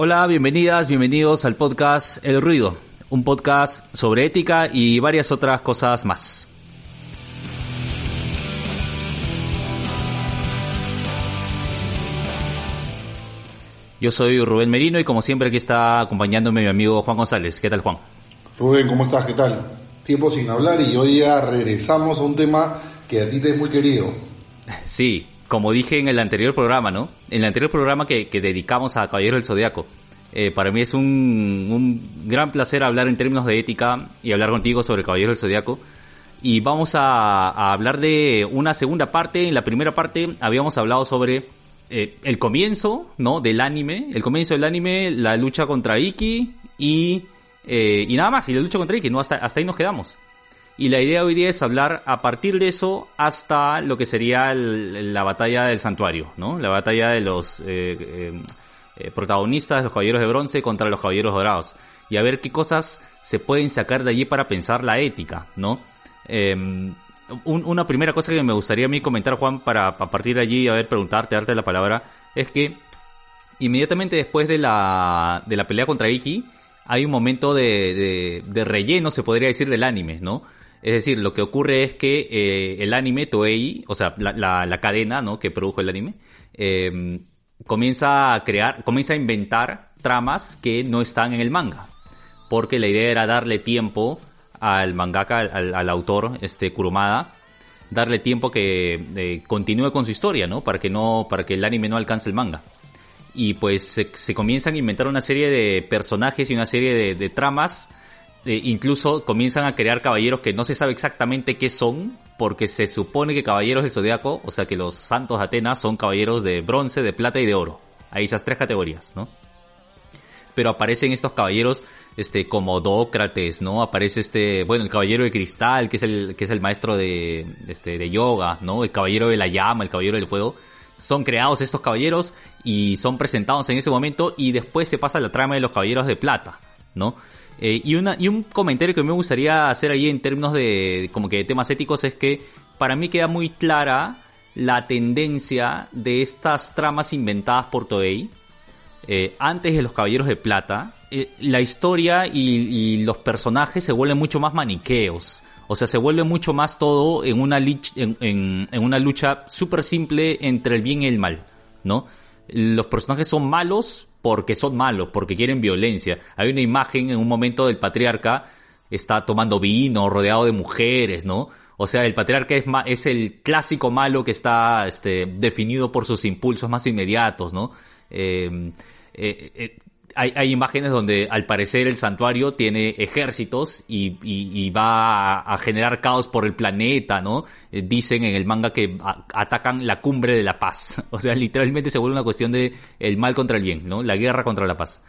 Hola, bienvenidas, bienvenidos al podcast El Ruido, un podcast sobre ética y varias otras cosas más. Yo soy Rubén Merino y como siempre aquí está acompañándome mi amigo Juan González. ¿Qué tal Juan? Rubén, ¿cómo estás? ¿Qué tal? Tiempo sin hablar y hoy día regresamos a un tema que a ti te es muy querido. Sí, como dije en el anterior programa, ¿no? En el anterior programa que, dedicamos a Caballero del Zodiaco. Eh, para mí es un, un, gran placer hablar en términos de ética y hablar contigo sobre Caballero del Zodiaco. Y vamos a, hablar de una segunda parte. En la primera parte habíamos hablado sobre eh, el comienzo, ¿no? Del anime. El comienzo del anime, la lucha contra Iki y, eh, y nada más. Y la lucha contra Iki, ¿no? Hasta ahí nos quedamos. Y la idea hoy día es hablar a partir de eso hasta lo que sería la batalla del santuario, ¿no? La batalla de los eh, eh, eh, protagonistas, los caballeros de bronce contra los caballeros dorados. Y a ver qué cosas se pueden sacar de allí para pensar la ética, ¿no? Em, una primera cosa que me gustaría a mí comentar, Juan, para a partir de allí, a ver, preguntarte, darte la palabra, es que inmediatamente después de la, de la pelea contra Iki, hay un momento de, de relleno, se podría decir, del anime, ¿no? Es decir, lo que ocurre es que eh, el anime Toei, o sea, la, cadena ¿no? que produjo el anime, eh, comienza a crear, comienza a inventar tramas que no están en el manga. Porque la idea era darle tiempo al mangaka, al, autor, este Kurumada, darle tiempo que eh, continúe con su historia, ¿no? Para que no, para que el anime no alcance el manga. Y pues se, comienzan a inventar una serie de personajes y una serie de tramas eh, incluso comienzan a crear caballeros que no se sabe exactamente qué son, porque se supone que caballeros del zodiaco, o sea que los santos de Atenas son caballeros de bronce, de plata y de oro. Hay esas tres categorías, ¿no? Pero aparecen estos caballeros, este, como Dócrates, ¿no? Aparece este, bueno, el caballero de cristal, que es el, que es el maestro de, este, de yoga, ¿no? El caballero de la llama, el caballero del fuego. Son creados estos caballeros y son presentados en ese momento y después se pasa la trama de los caballeros de plata, ¿no? Eh, y, una, un comentario que me gustaría hacer ahí en términos de, como que de temas éticos es que para mí queda muy clara la tendencia de estas tramas inventadas por Toei eh, antes de los Caballeros de Plata. Eh, la historia y, los personajes se vuelven mucho más maniqueos. O sea, se vuelve mucho más todo en una, en una lucha súper simple entre el bien y el mal, ¿no? Los personajes son malos porque son malos, porque quieren violencia. Hay una imagen en un momento del patriarca, está tomando vino, rodeado de mujeres, ¿no? O sea, el patriarca es, es el clásico malo que está este, definido por sus impulsos más inmediatos, ¿no? Eh, eh, eh, hay, imágenes donde al parecer el santuario tiene ejércitos y, va a, generar caos por el planeta, ¿no? Eh, dicen en el manga que atacan la cumbre de la paz. O sea, literalmente se vuelve una cuestión de el mal contra el bien, ¿no? La guerra contra la paz.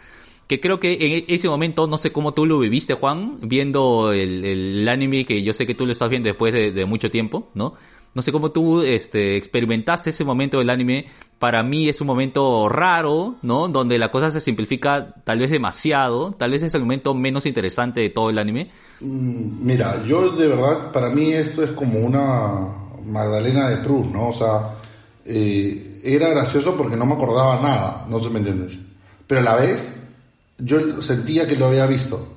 Que creo que en ese momento, no sé cómo tú lo viviste, Juan, viendo el, anime que yo sé que tú lo estás viendo después de mucho tiempo, ¿no? No sé cómo tú este, experimentaste ese momento del anime. Para mí es un momento raro, ¿no? Donde la cosa se simplifica tal vez demasiado. Tal vez es el momento menos interesante de todo el anime. Mm, mira, yo de verdad, para mí eso es como una Magdalena de Proust, ¿no? O sea, eh, era gracioso porque no me acordaba nada, no sé me entiendes. Pero a la vez, yo sentía que lo había visto.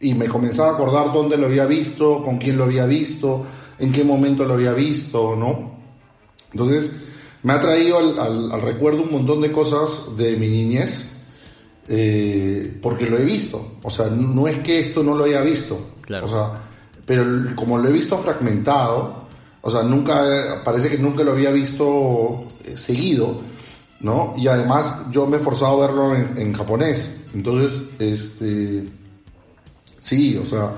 Y me comenzaba a acordar dónde lo había visto, con quién lo había visto en qué momento lo había visto, ¿no? Entonces, me ha traído al, recuerdo un montón de cosas de mi niñez, eh, porque lo he visto. O sea, no es que esto no lo haya visto. Claro. O sea, pero como lo he visto fragmentado, o sea, nunca, parece que nunca lo había visto eh, seguido, ¿no? Y además yo me he forzado a verlo en, en japonés. Entonces, este, sí, o sea,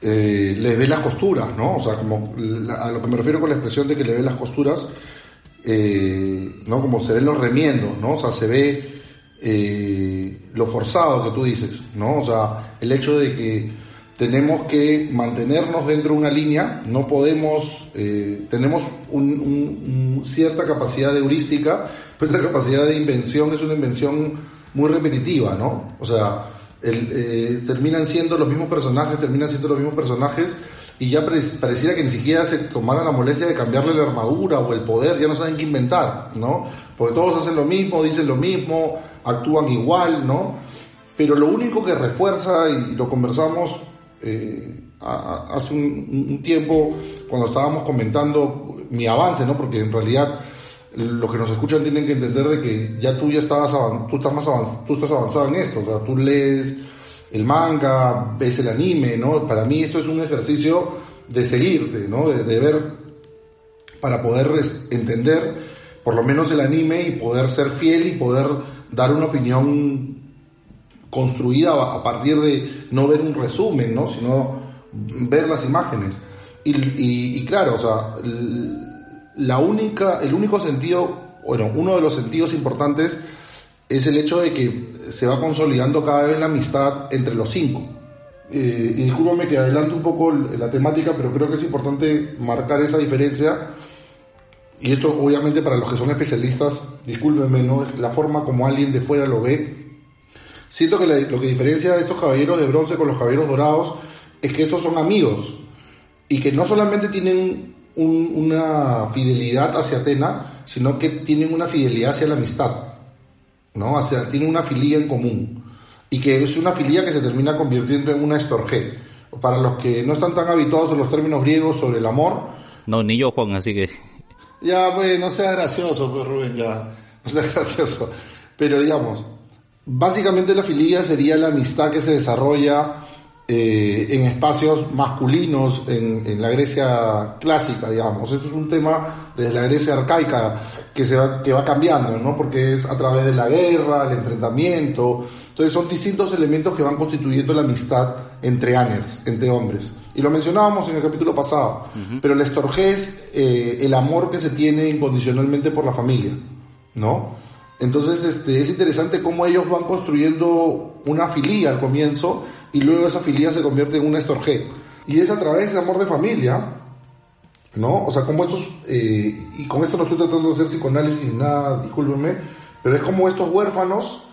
eh, le ve las costuras, ¿no? O sea, como a lo que me refiero con la expresión de que le ve las costuras, eh, ¿no? Como se ven los remiendos, ¿no? O sea, se ve eh, lo forzado que tú dices, ¿no? O sea, el hecho de que tenemos que mantenernos dentro de una línea, no podemos, tenemos un, cierta capacidad de heurística, pues esa capacidad de invención es una invención muy repetitiva, ¿no? O sea, el, terminan siendo los mismos personajes, terminan siendo los mismos personajes y ya pareciera que ni siquiera se tomaran la molestia de cambiarle la armadura o el poder, ya no saben qué inventar, ¿no? Porque todos hacen lo mismo, dicen lo mismo, actúan igual, ¿no? Pero lo único que refuerza, y lo conversamos eh, hace un, tiempo cuando estábamos comentando mi avance, ¿no? Porque en realidad los que nos escuchan tienen que entender de que ya tú ya estabas tú estás más avanzado, estás avanzado en esto, o sea, tú lees el manga, ves el anime, ¿no? Para mí esto es un ejercicio de seguirte, ¿no? De, ver para poder entender por lo menos el anime y poder ser fiel y poder dar una opinión construida a partir de no ver un resumen, ¿no? Sino ver las imágenes. Y claro, o sea, la única, el único sentido, bueno, uno de los sentidos importantes es el hecho de que se va consolidando cada vez la amistad entre los cinco. Eh, y discúlpame que adelanto un poco la temática, pero creo que es importante marcar esa diferencia. Y esto obviamente para los que son especialistas, discúlpenme, la forma como alguien de fuera lo ve. Siento que lo que diferencia a estos caballeros de bronce con los caballeros dorados es que estos son amigos y que no solamente tienen una fidelidad hacia Atena, sino que tienen una fidelidad hacia la amistad, ¿no? Hacia, tienen una filía en común y que es una filía que se termina convirtiendo en una estorge. Para los que no están tan habituados en los términos griegos sobre el amor. No, ni yo, Juan, así que. Ya, pues, no sea gracioso, pues, Rubén, ya. No sea gracioso. Pero digamos, básicamente la filía sería la amistad que se desarrolla eh, en espacios masculinos en, la Grecia clásica, digamos. Esto es un tema desde la Grecia arcaica que, se va, que va cambiando, ¿no? Porque es a través de la guerra, el enfrentamiento. Entonces son distintos elementos que van constituyendo la amistad entre aners, entre hombres. Y lo mencionábamos en el capítulo pasado. Pero la estorge es eh, el amor que se tiene incondicionalmente por la familia, ¿no? Entonces este, es interesante cómo ellos van construyendo una filía al comienzo y luego esa filia se convierte en una estorge. Y es a través de amor de familia, ¿no? O sea, como estos, eh, y con esto no estoy tratando de hacer psicoanálisis ni nada, discúlpenme, pero es como estos huérfanos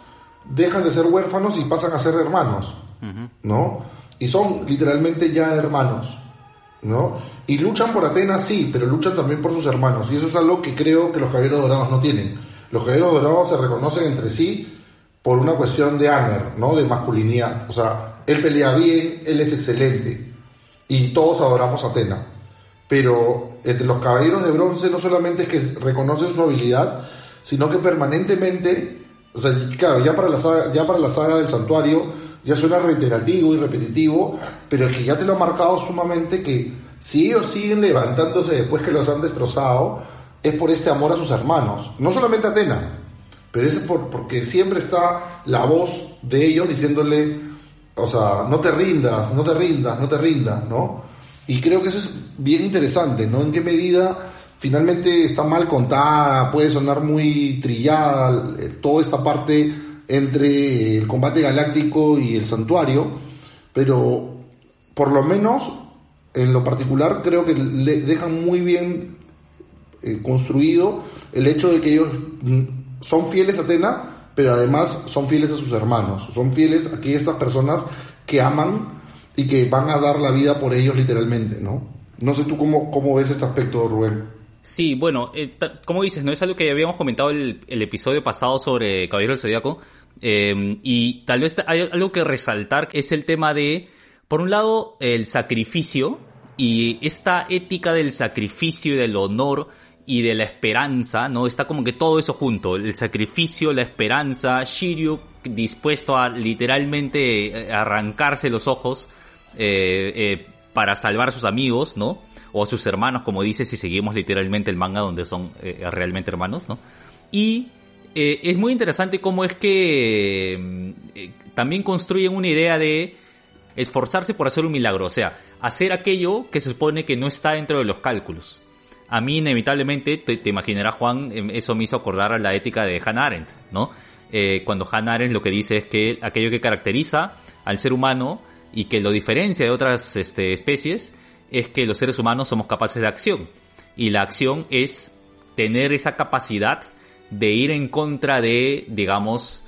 dejan de ser huérfanos y pasan a ser hermanos, ¿no? Y son literalmente ya hermanos, ¿no? Y luchan por Atenas, sí, pero luchan también por sus hermanos. Y eso es algo que creo que los caballeros dorados no tienen. Los caballeros dorados se reconocen entre sí por una cuestión de aner, ¿no? De masculinidad. O sea, él pelea bien, él es excelente. Y todos adoramos a Atena. Pero entre los caballeros de bronce no solamente es que reconocen su habilidad, sino que permanentemente, o sea, claro, ya para la saga, ya para la saga del santuario ya suena reiterativo y repetitivo, pero es que ya te lo ha marcado sumamente que si ellos siguen levantándose después que los han destrozado, es por este amor a sus hermanos. No solamente a Atena, pero es por, porque siempre está la voz de ellos diciéndole, o sea, no te rindas, no te rindas, no te rindas, ¿no? Y creo que eso es bien interesante, ¿no? En qué medida finalmente está mal contada, puede sonar muy trillada eh, toda esta parte entre el combate galáctico y el santuario, pero por lo menos en lo particular creo que le dejan muy bien eh, construido el hecho de que ellos mm, son fieles a Atena, pero además son fieles a sus hermanos, son fieles a estas personas que aman y que van a dar la vida por ellos literalmente, ¿no? No sé tú cómo, cómo ves este aspecto, Rubén. Sí, bueno, eh, como dices, ¿no? Es algo que habíamos comentado el, el episodio pasado sobre Caballero del Zodíaco. Eh, y tal vez hay algo que resaltar, es el tema de, por un lado, el sacrificio y esta ética del sacrificio y del honor y de la esperanza, ¿no? Está como que todo eso junto, el sacrificio, la esperanza, Shiryu dispuesto a literalmente eh, arrancarse los ojos eh, eh, para salvar a sus amigos, ¿no? O a sus hermanos, como dice, si seguimos literalmente el manga donde son realmente hermanos, ¿no? Y es muy interesante cómo es que también construyen una idea de esforzarse por hacer un milagro, o sea, hacer aquello que se supone que no está dentro de los cálculos. A mí inevitablemente, te, imaginarás Juan, em, eso me hizo acordar a la ética de Hannah Arendt, ¿no? Eh, cuando Hannah Arendt lo que dice es que aquello que caracteriza al ser humano y que lo diferencia de otras este, especies es que los seres humanos somos capaces de acción. Y la acción es tener esa capacidad de ir en contra de, digamos,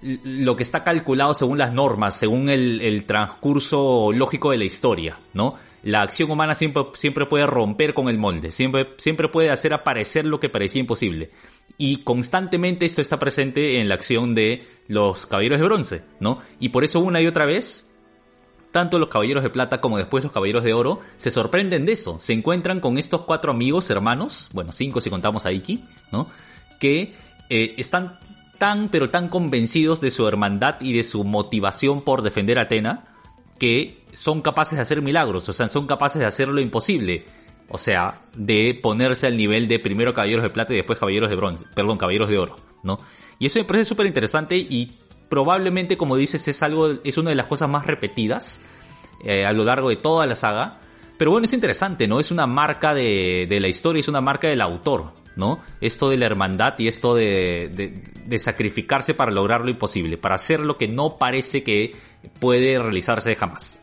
lo que está calculado según las normas, según el, transcurso lógico de la historia, ¿no? La acción humana siempre, siempre puede romper con el molde, siempre, siempre puede hacer aparecer lo que parecía imposible. Y constantemente esto está presente en la acción de los caballeros de bronce, ¿no? Y por eso una y otra vez tanto los caballeros de plata como después los caballeros de oro se sorprenden de eso. Se encuentran con estos cuatro amigos, hermanos, bueno, cinco si contamos a Iki, ¿no? Que eh, están tan, pero tan convencidos de su hermandad y de su motivación por defender a Atena, que son capaces de hacer milagros, o sea, son capaces de hacer lo imposible. O sea, de ponerse al nivel de primero caballeros de plata y después caballeros de bronce, perdón, caballeros de oro, ¿no? Y eso me parece súper interesante y probablemente, como dices, es algo, es una de las cosas más repetidas eh, a lo largo de toda la saga. Pero bueno, es interesante, ¿no? Es una marca de, la historia, es una marca del autor, ¿no? Esto de la hermandad y esto de, de sacrificarse para lograr lo imposible, para hacer lo que no parece que puede realizarse jamás.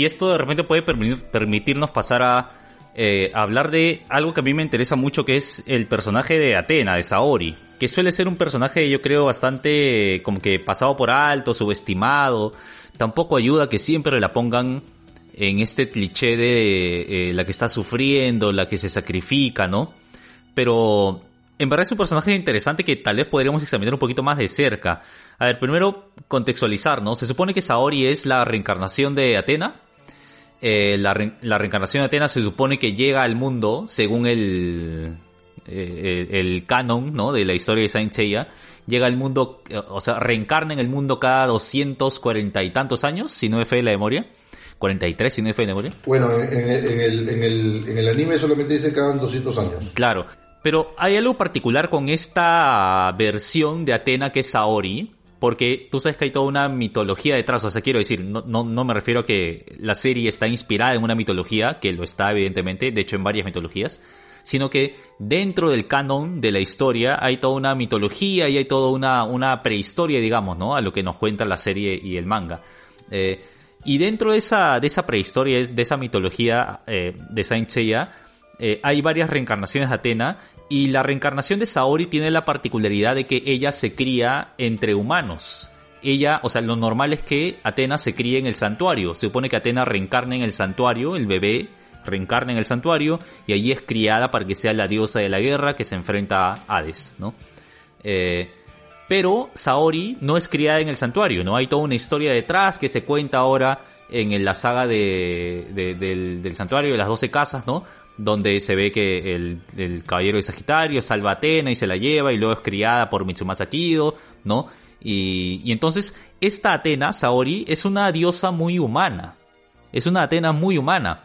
Y esto de repente puede permitirnos pasar a eh, hablar de algo que a mí me interesa mucho, que es el personaje de Atena, de Saori, que suele ser un personaje, yo creo, bastante como que pasado por alto, subestimado. Tampoco ayuda que siempre la pongan en este cliché de eh, la que está sufriendo, la que se sacrifica, ¿no? Pero en verdad es un personaje interesante que tal vez podríamos examinar un poquito más de cerca. A ver, primero contextualizar, ¿no? Se supone que Saori es la reencarnación de Atena, eh, la, reencarnación de Atenas se supone que llega al mundo según el, eh, el, canon ¿no? de la historia de Saint Seiya. Llega al mundo, o sea, reencarna en el mundo cada 240 y tantos años, si no es fe de la memoria. 43, si no es fe de memoria. Bueno, en, el, en, el, en el anime solamente dice cada 200 años. Claro, pero hay algo particular con esta versión de Atena que es Saori, porque tú sabes que hay toda una mitología detrás, o sea, quiero decir, no, no, no, me refiero a que la serie está inspirada en una mitología, que lo está evidentemente, de hecho en varias mitologías, sino que dentro del canon de la historia hay toda una mitología y hay toda una, una prehistoria, digamos, ¿no? A lo que nos cuenta la serie y el manga. Eh, y dentro de esa, de esa prehistoria, de esa mitología eh, de Saint Seiya, eh, hay varias reencarnaciones de Atena y la reencarnación de Saori tiene la particularidad de que ella se cría entre humanos. Ella, o sea, lo normal es que Atena se críe en el santuario. Se supone que Atena reencarna en el santuario, el bebé reencarna en el santuario y allí es criada para que sea la diosa de la guerra que se enfrenta a Hades, ¿no? Eh, pero Saori no es criada en el santuario, ¿no? Hay toda una historia detrás que se cuenta ahora en la saga de, del, del, santuario de las doce casas, ¿no? Donde se ve que el, caballero de Sagitario salva a Atena y se la lleva y luego es criada por Mitsumasa Kido, ¿no? Y, y entonces esta Atena, Saori, es una diosa muy humana. Es una Atena muy humana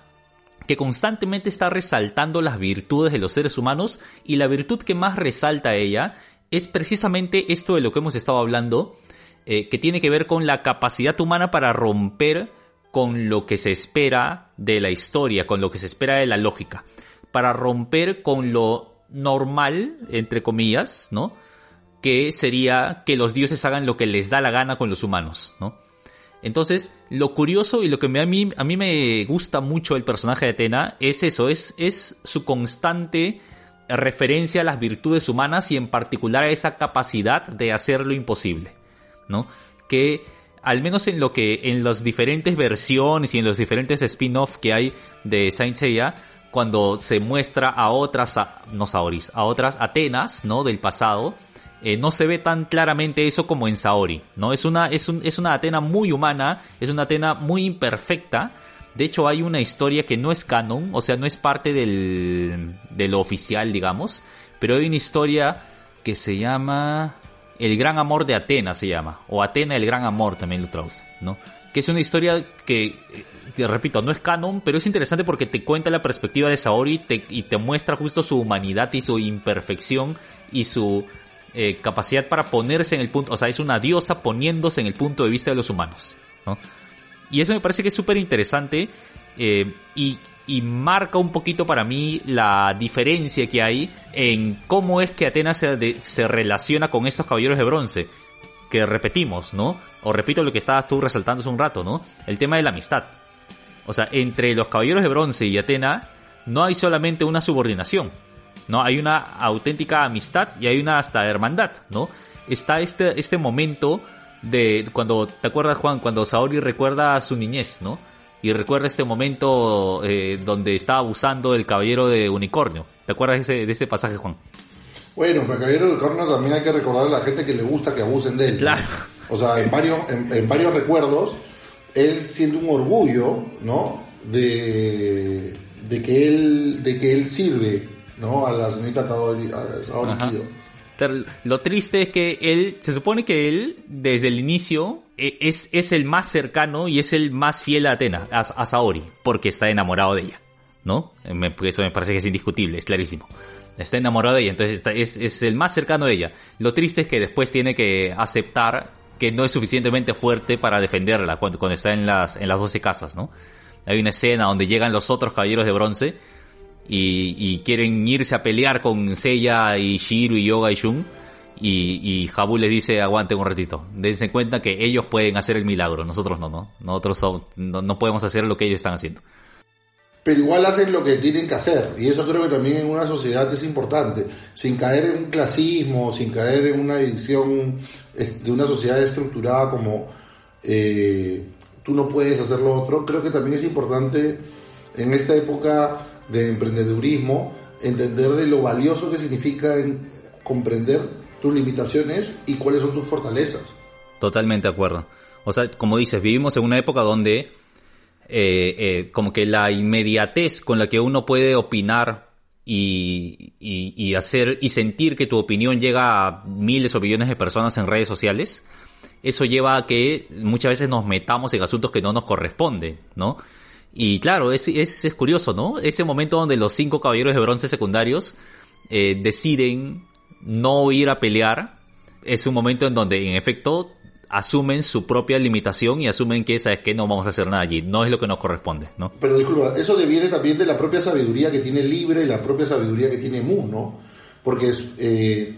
que constantemente está resaltando las virtudes de los seres humanos y la virtud que más resalta a ella es precisamente esto de lo que hemos estado hablando, eh, que tiene que ver con la capacidad humana para romper con lo que se espera de la historia, con lo que se espera de la lógica, para romper con lo normal, entre comillas, ¿no? Que sería que los dioses hagan lo que les da la gana con los humanos, ¿no? Entonces, lo curioso y lo que a mí, a mí me gusta mucho el personaje de Atena es eso, es, es su constante referencia a las virtudes humanas y en particular a esa capacidad de hacer lo imposible, ¿no? Que al menos en lo que, en las diferentes versiones y en los diferentes spin-off que hay de Saint Seiya, cuando se muestra a otras, no Saoris, a otras Atenas, ¿no? Del pasado, eh, no se ve tan claramente eso como en Saori, ¿no? Es una, es, un, es una Atena muy humana, es una Atena muy imperfecta. De hecho, hay una historia que no es canon, o sea, no es parte del, de lo oficial, digamos, pero hay una historia que se llama el gran amor de Atena se llama, o Atena el gran amor también lo traduce, ¿no? que es una historia que, te repito, no es canon, pero es interesante porque te cuenta la perspectiva de Saori y te muestra justo su humanidad y su imperfección y su eh, capacidad para ponerse en el punto, o sea, es una diosa poniéndose en el punto de vista de los humanos, ¿no? Y eso me parece que es súper interesante eh, y, marca un poquito para mí la diferencia que hay en cómo es que Atenas se, se relaciona con estos caballeros de bronce. Que repetimos, ¿no? O repito lo que estabas tú resaltando hace un rato, ¿no? El tema de la amistad. O sea, entre los caballeros de bronce y Atena no hay solamente una subordinación, ¿no? Hay una auténtica amistad y hay una hasta hermandad, ¿no? Está este, este momento de cuando, ¿te acuerdas Juan? Cuando Saori recuerda a su niñez, ¿no? Y recuerda este momento eh, donde estaba abusando del caballero de unicornio. ¿Te acuerdas de ese, de ese pasaje, Juan? Bueno, pero el caballero de unicornio también hay que recordar a la gente que le gusta que abusen de él. Claro. O sea, en varios, en, varios recuerdos, él siente un orgullo, ¿no? De, de que él, de que él sirve, ¿no? A la señorita Saori Kido. Lo triste es que él, se supone que él, desde el inicio, e, es, es el más cercano y es el más fiel a Atena, a, Saori, porque está enamorado de ella, ¿no? eso me parece que es indiscutible, es clarísimo. Está enamorado de ella, entonces es, es el más cercano de ella. Lo triste es que después tiene que aceptar que no es suficientemente fuerte para defenderla cuando, cuando está en las, en las 12 casas, ¿no? Hay una escena donde llegan los otros caballeros de bronce y, quieren irse a pelear con Seiya y Shiro y Yoga y Shun. Y, y Habu les dice, aguante un ratito, dense cuenta que ellos pueden hacer el milagro, nosotros no, ¿no? Nosotros no, no podemos hacer lo que ellos están haciendo. Pero igual hacen lo que tienen que hacer, y eso creo que también en una sociedad es importante, sin caer en un clasismo, sin caer en una división de una sociedad estructurada como eh, tú no puedes hacer lo otro, creo que también es importante en esta época de emprendedurismo, entender de lo valioso que significa comprender tus limitaciones y cuáles son tus fortalezas. Totalmente de acuerdo. O sea, como dices, vivimos en una época donde eh, eh, como que la inmediatez con la que uno puede opinar y, y, hacer y sentir que tu opinión llega a miles o millones de personas en redes sociales, eso lleva a que muchas veces nos metamos en asuntos que no nos corresponden, ¿no? Y claro, es, es, es, curioso, ¿no? Ese momento donde los cinco caballeros de bronce secundarios eh, deciden no ir a pelear, es un momento en donde en efecto asumen su propia limitación y asumen que, ¿sabes que No vamos a hacer nada allí, no es lo que nos corresponde, ¿no? Pero disculpa, eso deviene también de la propia sabiduría que tiene Libre la propia sabiduría que tiene Mu, ¿no? Porque, eh,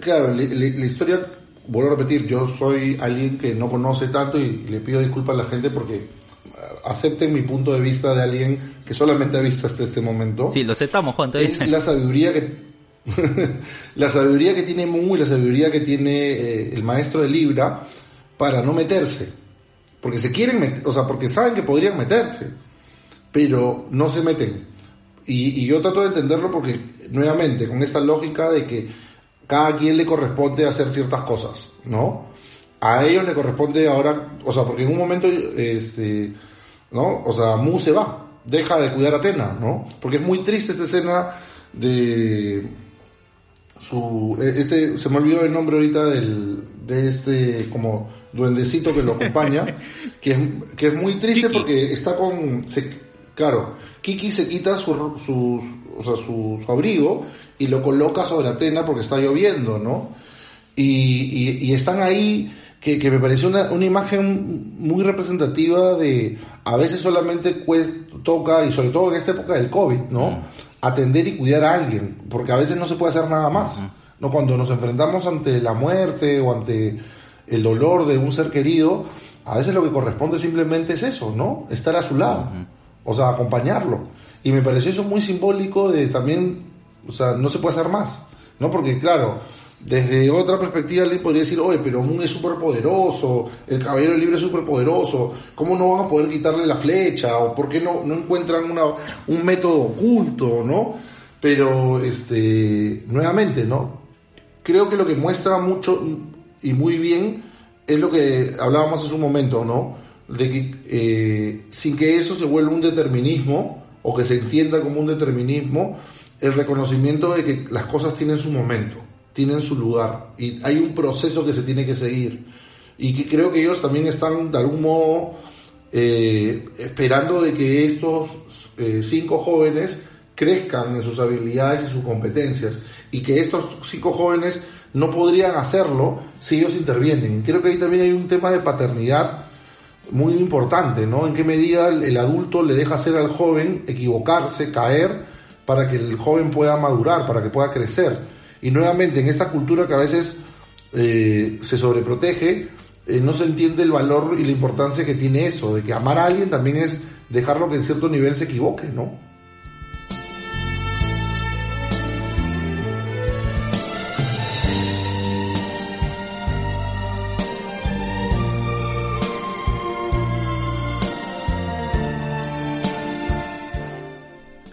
claro, la, la, historia, vuelvo a repetir, yo soy alguien que no conoce tanto y le pido disculpas a la gente porque acepten mi punto de vista de alguien que solamente ha visto hasta este momento. Sí, lo aceptamos, Juan. Es la sabiduría que la sabiduría que tiene Mu y la sabiduría que tiene eh, el maestro de Libra para no meterse. Porque se quieren meter, o sea, porque saben que podrían meterse, pero no se meten. Y, y yo trato de entenderlo porque, nuevamente, con esta lógica de que cada quien le corresponde hacer ciertas cosas, ¿no? A ellos le corresponde ahora, o sea, porque en un momento, este, ¿no? O sea, Mu se va, deja de cuidar a Atena, ¿no? Porque es muy triste esta escena de su e, este se me olvidó el nombre ahorita del de este como duendecito que lo acompaña, que es, que es muy triste porque está con se, claro, Kiki se quita su, su, o sea, su, abrigo y lo coloca sobre Atena porque está lloviendo, ¿no? Y, y, y están ahí que, que me pareció una, una, imagen muy representativa de a veces solamente toca, y sobre todo en esta época del COVID, ¿no? Atender y cuidar a alguien, porque a veces no se puede hacer nada más. ¿no? Cuando nos enfrentamos ante la muerte o ante el dolor de un ser querido, a veces lo que corresponde simplemente es eso, ¿no? Estar a su lado, o sea, acompañarlo. Y me pareció eso muy simbólico de también, o sea, no se puede hacer más, ¿no? Porque claro, desde otra perspectiva, alguien podría decir, oye, pero Moon es súper poderoso, el Caballero Libre es súper poderoso, ¿cómo no van a poder quitarle la flecha? ¿O por qué no, no encuentran una, un método oculto, no? Pero, este, nuevamente, ¿no? Creo que lo que muestra mucho y muy bien es lo que hablábamos hace un momento, ¿no? De que eh, sin que eso se vuelva un determinismo, o que se entienda como un determinismo, el reconocimiento de que las cosas tienen su momento tienen su lugar y hay un proceso que se tiene que seguir. y que creo que ellos también están de algún modo eh, esperando de que estos eh, cinco jóvenes crezcan en sus habilidades y sus competencias y que estos cinco jóvenes no podrían hacerlo si ellos intervienen. Creo que ahí también hay un tema de paternidad muy importante, ¿no? En qué medida el, adulto le deja hacer al joven equivocarse, caer, para que el joven pueda madurar, para que pueda crecer. Y nuevamente, en esta cultura que a veces eh, se sobreprotege, eh, no se entiende el valor y la importancia que tiene eso, de que amar a alguien también es dejarlo que en cierto nivel se equivoque, ¿no?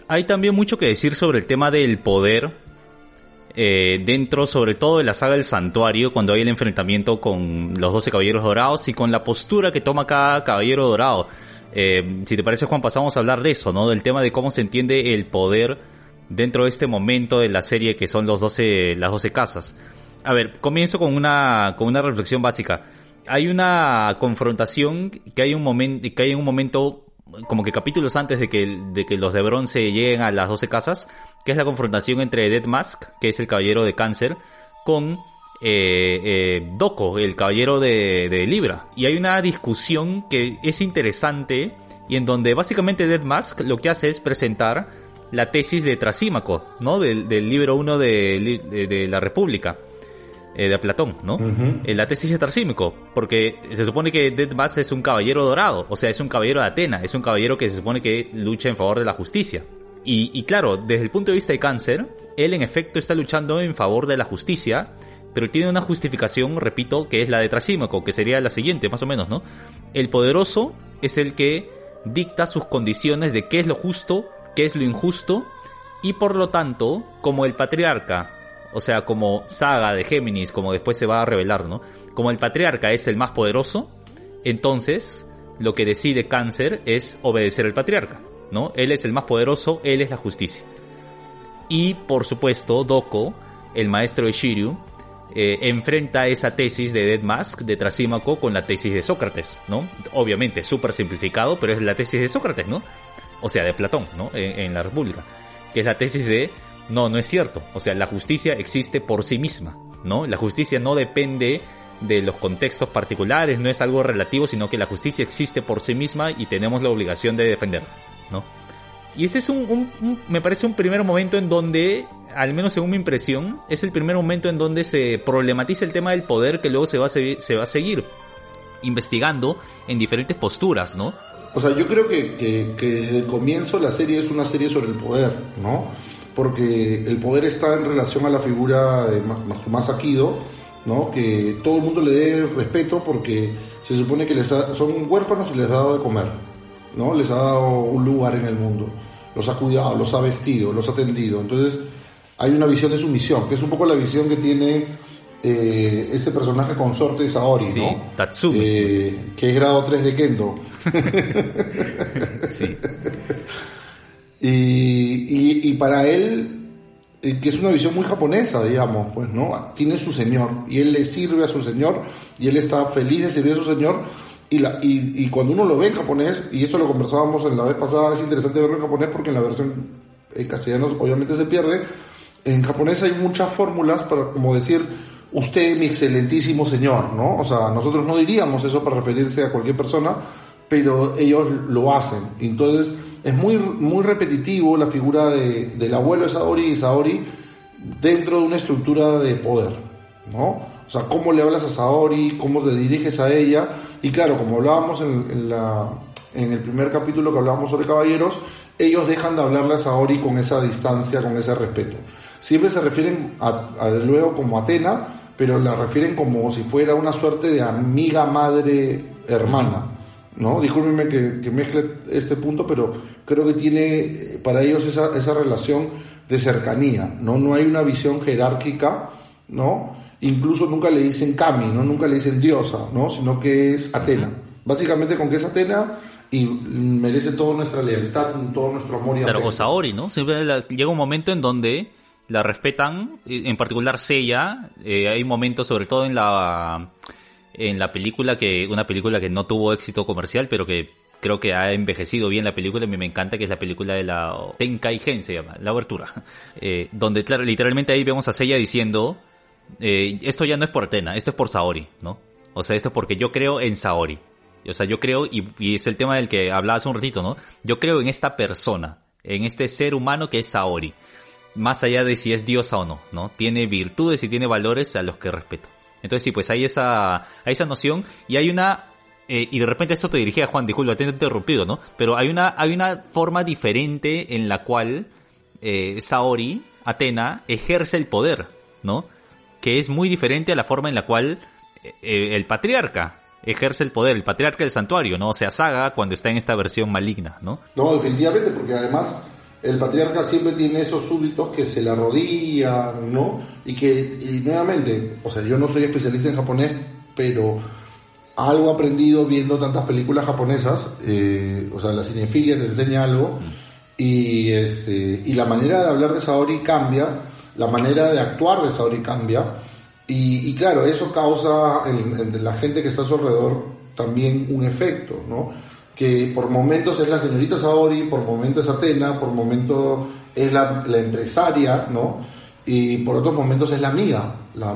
Hay también mucho que decir sobre el tema del poder eh, dentro sobre todo de la saga del santuario, cuando hay el enfrentamiento con los 12 caballeros dorados y con la postura que toma cada caballero dorado. Eh, si te parece Juan, pasamos a hablar de eso, ¿no? Del tema de cómo se entiende el poder dentro de este momento de la serie que son los 12, las 12 casas. A ver, comienzo con una, con una reflexión básica. Hay una confrontación que hay un momento, que hay un momento como que capítulos antes de que, de que los de bronce lleguen a las 12 casas, que es la confrontación entre Dead Mask, que es el caballero de cáncer, con eh, eh, Doko, el caballero de, Libra. Y hay una discusión que es interesante y en donde básicamente Dead Mask lo que hace es presentar la tesis de Trasímaco, ¿no? Del, libro 1 de, la República. Eh, de Platón, ¿no? la tesis de Trasímaco, porque se supone que Dead Mask es un caballero dorado, o sea, es un caballero de Atena, es un caballero que se supone que lucha en favor de la justicia. Y, claro, desde el punto de vista de cáncer, él en efecto está luchando en favor de la justicia, pero tiene una justificación, repito, que es la de Trasímaco, que sería la siguiente, más o menos, ¿no? El poderoso es el que dicta sus condiciones de qué es lo justo, qué es lo injusto, y por lo tanto, como el patriarca, o sea, como saga de Géminis, como después se va a revelar, ¿no? Como el patriarca es el más poderoso, entonces lo que decide cáncer es obedecer al patriarca. ¿no? Él es el más poderoso, él es la justicia. Y por supuesto, Doko, el maestro de Shiryu, eh, enfrenta esa tesis de Dead Mask de Trasímaco con la tesis de Sócrates, ¿no? Obviamente, súper simplificado, pero es la tesis de Sócrates, ¿no? O sea, de Platón, ¿no? En, la República. Que es la tesis de, no, no es cierto. O sea, la justicia existe por sí misma, ¿no? La justicia no depende de los contextos particulares, no es algo relativo, sino que la justicia existe por sí misma y tenemos la obligación de defenderla. ¿no? Y ese es un, me parece un primer momento en donde, al menos según mi impresión, es el primer momento en donde se problematiza el tema del poder que luego se va a, se va a seguir investigando en diferentes posturas, ¿no? O sea, yo creo que, que, desde el comienzo la serie es una serie sobre el poder, ¿no? Porque el poder está en relación a la figura de Masumasa Kido, ¿no? Que todo el mundo le dé respeto porque se supone que les son huérfanos y les ha dado de comer. ¿no? Les ha dado un lugar en el mundo, los ha cuidado, los ha vestido, los ha atendido. Entonces, hay una visión de su misión, que es un poco la visión que tiene eh, ese personaje consorte de Saori, ¿no? Tatsumi. Eh, que es grado 3 de Kendo. sí. Y, y, para él, eh, que es una visión muy japonesa, digamos, pues, ¿no? Tiene su señor y él le sirve a su señor y él está feliz de servir a su señor y, la, y, y, cuando uno lo ve en japonés, y eso lo conversábamos en la vez pasada, es interesante verlo en japonés porque en la versión en castellano obviamente se pierde. En japonés hay muchas fórmulas para como decir usted mi excelentísimo señor, ¿no? O sea, nosotros no diríamos eso para referirse a cualquier persona, pero ellos lo hacen. Entonces es muy, muy repetitivo la figura de, del abuelo de Saori y Saori dentro de una estructura de poder, ¿no? O sea, cómo le hablas a Saori, cómo te diriges a ella. Y claro, como hablábamos en, el primer capítulo que hablábamos sobre caballeros, ellos dejan de hablarle a Saori con esa distancia, con ese respeto. Siempre se refieren a luego como Atena, pero la refieren como si fuera una suerte de amiga, madre, hermana. ¿No? Discúlpenme que, que, mezcle este punto, pero creo que tiene para ellos esa, esa relación de cercanía, ¿no? No hay una visión jerárquica, ¿no? Incluso nunca le dicen Kami, ¿no? Nunca le dicen diosa, ¿no? Sino que es Atena. Básicamente con que es Atena y merece toda nuestra lealtad, todo nuestro amor y Pero o Saori, ¿no? Siempre llega un momento en donde la respetan, en particular Seiya, eh, hay momentos sobre todo en la en la película que, una película que no tuvo éxito comercial, pero que creo que ha envejecido bien la película, a mí me encanta, que es la película de la Tenkaigen se llama, la abertura, eh, donde literalmente ahí vemos a Seiya diciendo, eh, esto ya no es por Atena, esto es por Saori, ¿no? O sea, esto es porque yo creo en Saori. O sea, yo creo, y, y es el tema del que hablaba hace un ratito, ¿no? Yo creo en esta persona, en este ser humano que es Saori. Más allá de si es diosa o no, ¿no? Tiene virtudes y tiene valores a los que respeto. Entonces sí, pues hay esa, hay esa noción y hay una eh, y de repente esto te dirigía a Juan, disculpa, te he interrumpido, ¿no? Pero hay una, hay una forma diferente en la cual eh, Saori, Atena, ejerce el poder, ¿no? Que es muy diferente a la forma en la cual eh, el patriarca ejerce el poder, el patriarca del santuario, ¿no? O sea, Saga cuando está en esta versión maligna, ¿no? No, definitivamente, porque además el patriarca siempre tiene esos súbditos que se le arrodillan, ¿no? Y que, y nuevamente, o sea, yo no soy especialista en japonés, pero algo aprendido viendo tantas películas japonesas, eh, o sea, la cinefilia te enseña algo, y, este, y la manera de hablar de Saori cambia, la manera de actuar de Saori cambia, y, claro, eso causa en, la gente que está a su alrededor también un efecto, ¿no? Que por momentos es la señorita Saori, por momentos es Atena, por momentos es la, la empresaria, ¿no? Y por otros momentos es la amiga, la,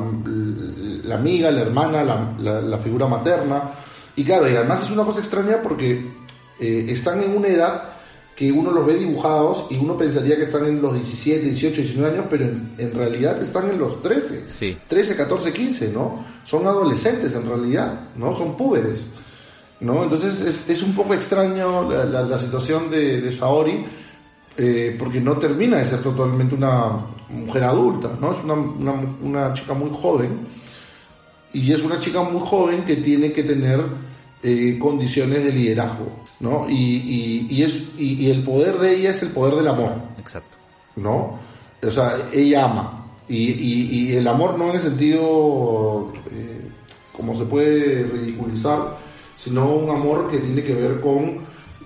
amiga, la hermana, la, figura materna. Y claro, y además es una cosa extraña porque eh, están en una edad que uno los ve dibujados y uno pensaría que están en los 17, 18, 19 años, pero en, realidad están en los 13, sí. 13, 14, 15, ¿no? Son adolescentes en realidad, ¿no? Son púberes, ¿no? Entonces es, un poco extraño la, situación de, de Saori, eh, porque no termina de ser totalmente una, mujer adulta, ¿no? Es una, una, chica muy joven y es una chica muy joven que tiene que tener eh, condiciones de liderazgo, ¿no? Y, y, es, y, el poder de ella es el poder del amor. Exacto. ¿No? O sea, ella ama. Y, el amor no en el sentido eh, como se puede ridiculizar, sino un amor que tiene que ver con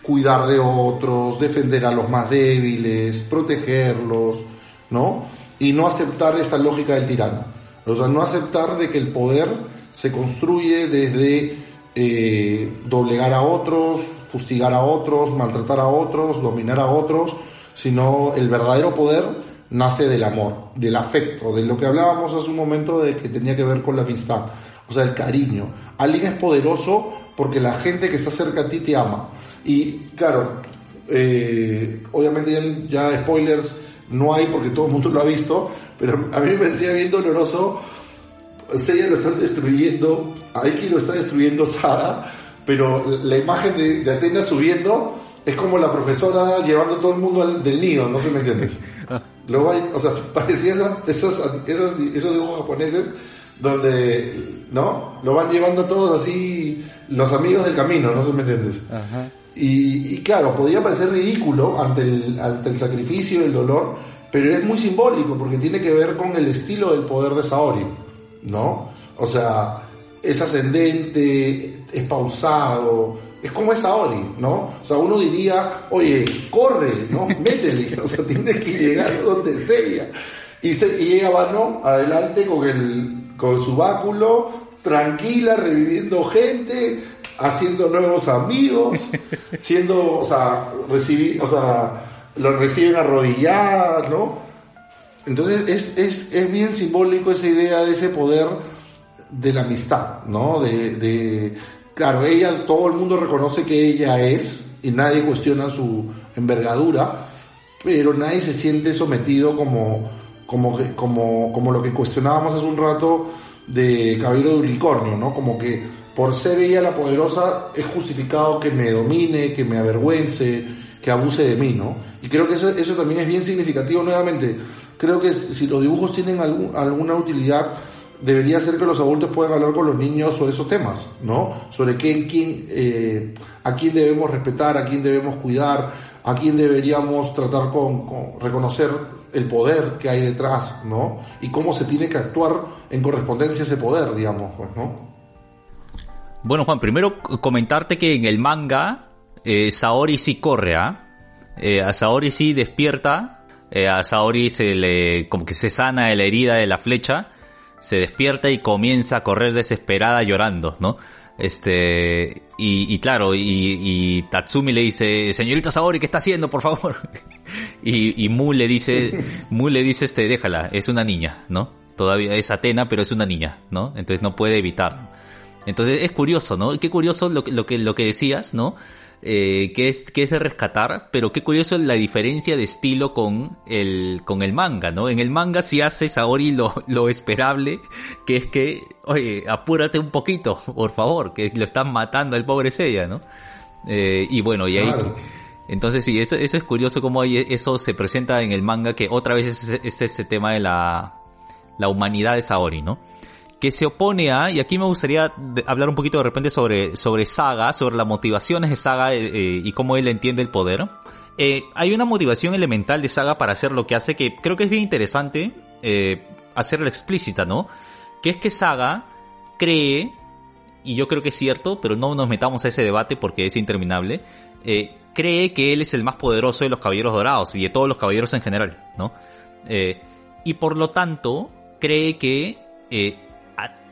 cuidar de otros, defender a los más débiles, protegerlos, ¿no? Y no aceptar esta lógica del tirano. O sea, no aceptar de que el poder se construye desde eh, doblegar a otros, fustigar a otros, maltratar a otros, dominar a otros, sino el verdadero poder nace del amor, del afecto, de lo que hablábamos hace un momento de que tenía que ver con la amistad, o sea, el cariño. Alguien es poderoso porque la gente que está cerca a ti te ama. Y claro, eh, obviamente ya spoilers, no hay porque todo el mundo lo ha visto, pero a mí me parecía bien doloroso. Seiya lo están destruyendo, Aiki lo está destruyendo Saga, pero la imagen de, Atenas subiendo es como la profesora llevando a todo el mundo del nido, no sé si me entiendes. Lo o sea, parecía esos dibujos japoneses donde, ¿no? Lo van llevando todos así los amigos del camino, no sé si me entiendes. Ajá. Y, claro, podía parecer ridículo ante el, ante el sacrificio y el dolor, pero es muy simbólico porque tiene que ver con el estilo del poder de Saori, ¿no? O sea, es ascendente, es pausado, es como es Saori, ¿no? O sea, uno diría, oye, corre, ¿no? Métele, o sea, tiene que llegar donde sea. Y, se, y ella va, ¿no? Adelante con, el, con su báculo, tranquila, reviviendo gente, haciendo nuevos amigos, siendo, o sea, recibir, o sea, lo reciben arrodilladas, ¿no? Entonces es, es, es, bien simbólico esa idea de ese poder de la amistad, ¿no? De, de, claro, ella, todo el mundo reconoce que ella es y nadie cuestiona su envergadura, pero nadie se siente sometido como, como, como, como lo que cuestionábamos hace un rato de Caballero de Unicornio, ¿no? Como que por ser ella la poderosa, es justificado que me domine, que me avergüence, que abuse de mí, ¿no? Y creo que eso, eso también es bien significativo nuevamente. Creo que si los dibujos tienen algún, alguna utilidad, debería ser que los adultos puedan hablar con los niños sobre esos temas, ¿no? Sobre quién, quién, eh, a quién debemos respetar, a quién debemos cuidar, a quién deberíamos tratar con, con, reconocer el poder que hay detrás, ¿no? Y cómo se tiene que actuar en correspondencia a ese poder, digamos, pues, ¿no? Bueno, Juan, primero comentarte que en el manga eh, Saori sí corre, ¿ah? ¿eh? a Saori sí despierta, eh, a Saori se le como que se sana de la herida de la flecha, se despierta y comienza a correr desesperada llorando, ¿no? Este, y, claro, y, Tatsumi le dice, señorita Saori, ¿qué está haciendo, por favor? y, y Mu le dice, Mu le dice, este, déjala, es una niña, ¿no? Todavía es Atena, pero es una niña, ¿no? Entonces no puede evitarlo. Entonces es curioso, ¿no? Qué curioso lo, lo, que, lo que decías, ¿no? Eh, que, es, que es de rescatar, pero qué curioso la diferencia de estilo con el, con el manga, ¿no? En el manga sí hace Saori lo, lo esperable, que es que, oye, apúrate un poquito, por favor, que lo están matando al pobre Seiya, ¿no? Eh, y bueno, y ahí... Entonces sí, eso, eso es curioso cómo eso se presenta en el manga, que otra vez es, es este tema de la, la humanidad de Saori, ¿no? Que se opone a, y aquí me gustaría hablar un poquito de repente sobre, sobre Saga, sobre las motivaciones de Saga eh, eh, y cómo él entiende el poder. Eh, hay una motivación elemental de Saga para hacer lo que hace que creo que es bien interesante hacerla explícita, ¿no? Que es que Saga cree, y yo creo que es cierto, pero no nos metamos a ese debate porque es interminable, cree que él es el más poderoso de los Caballeros Dorados y de todos los Caballeros en general, ¿no? y por lo tanto cree que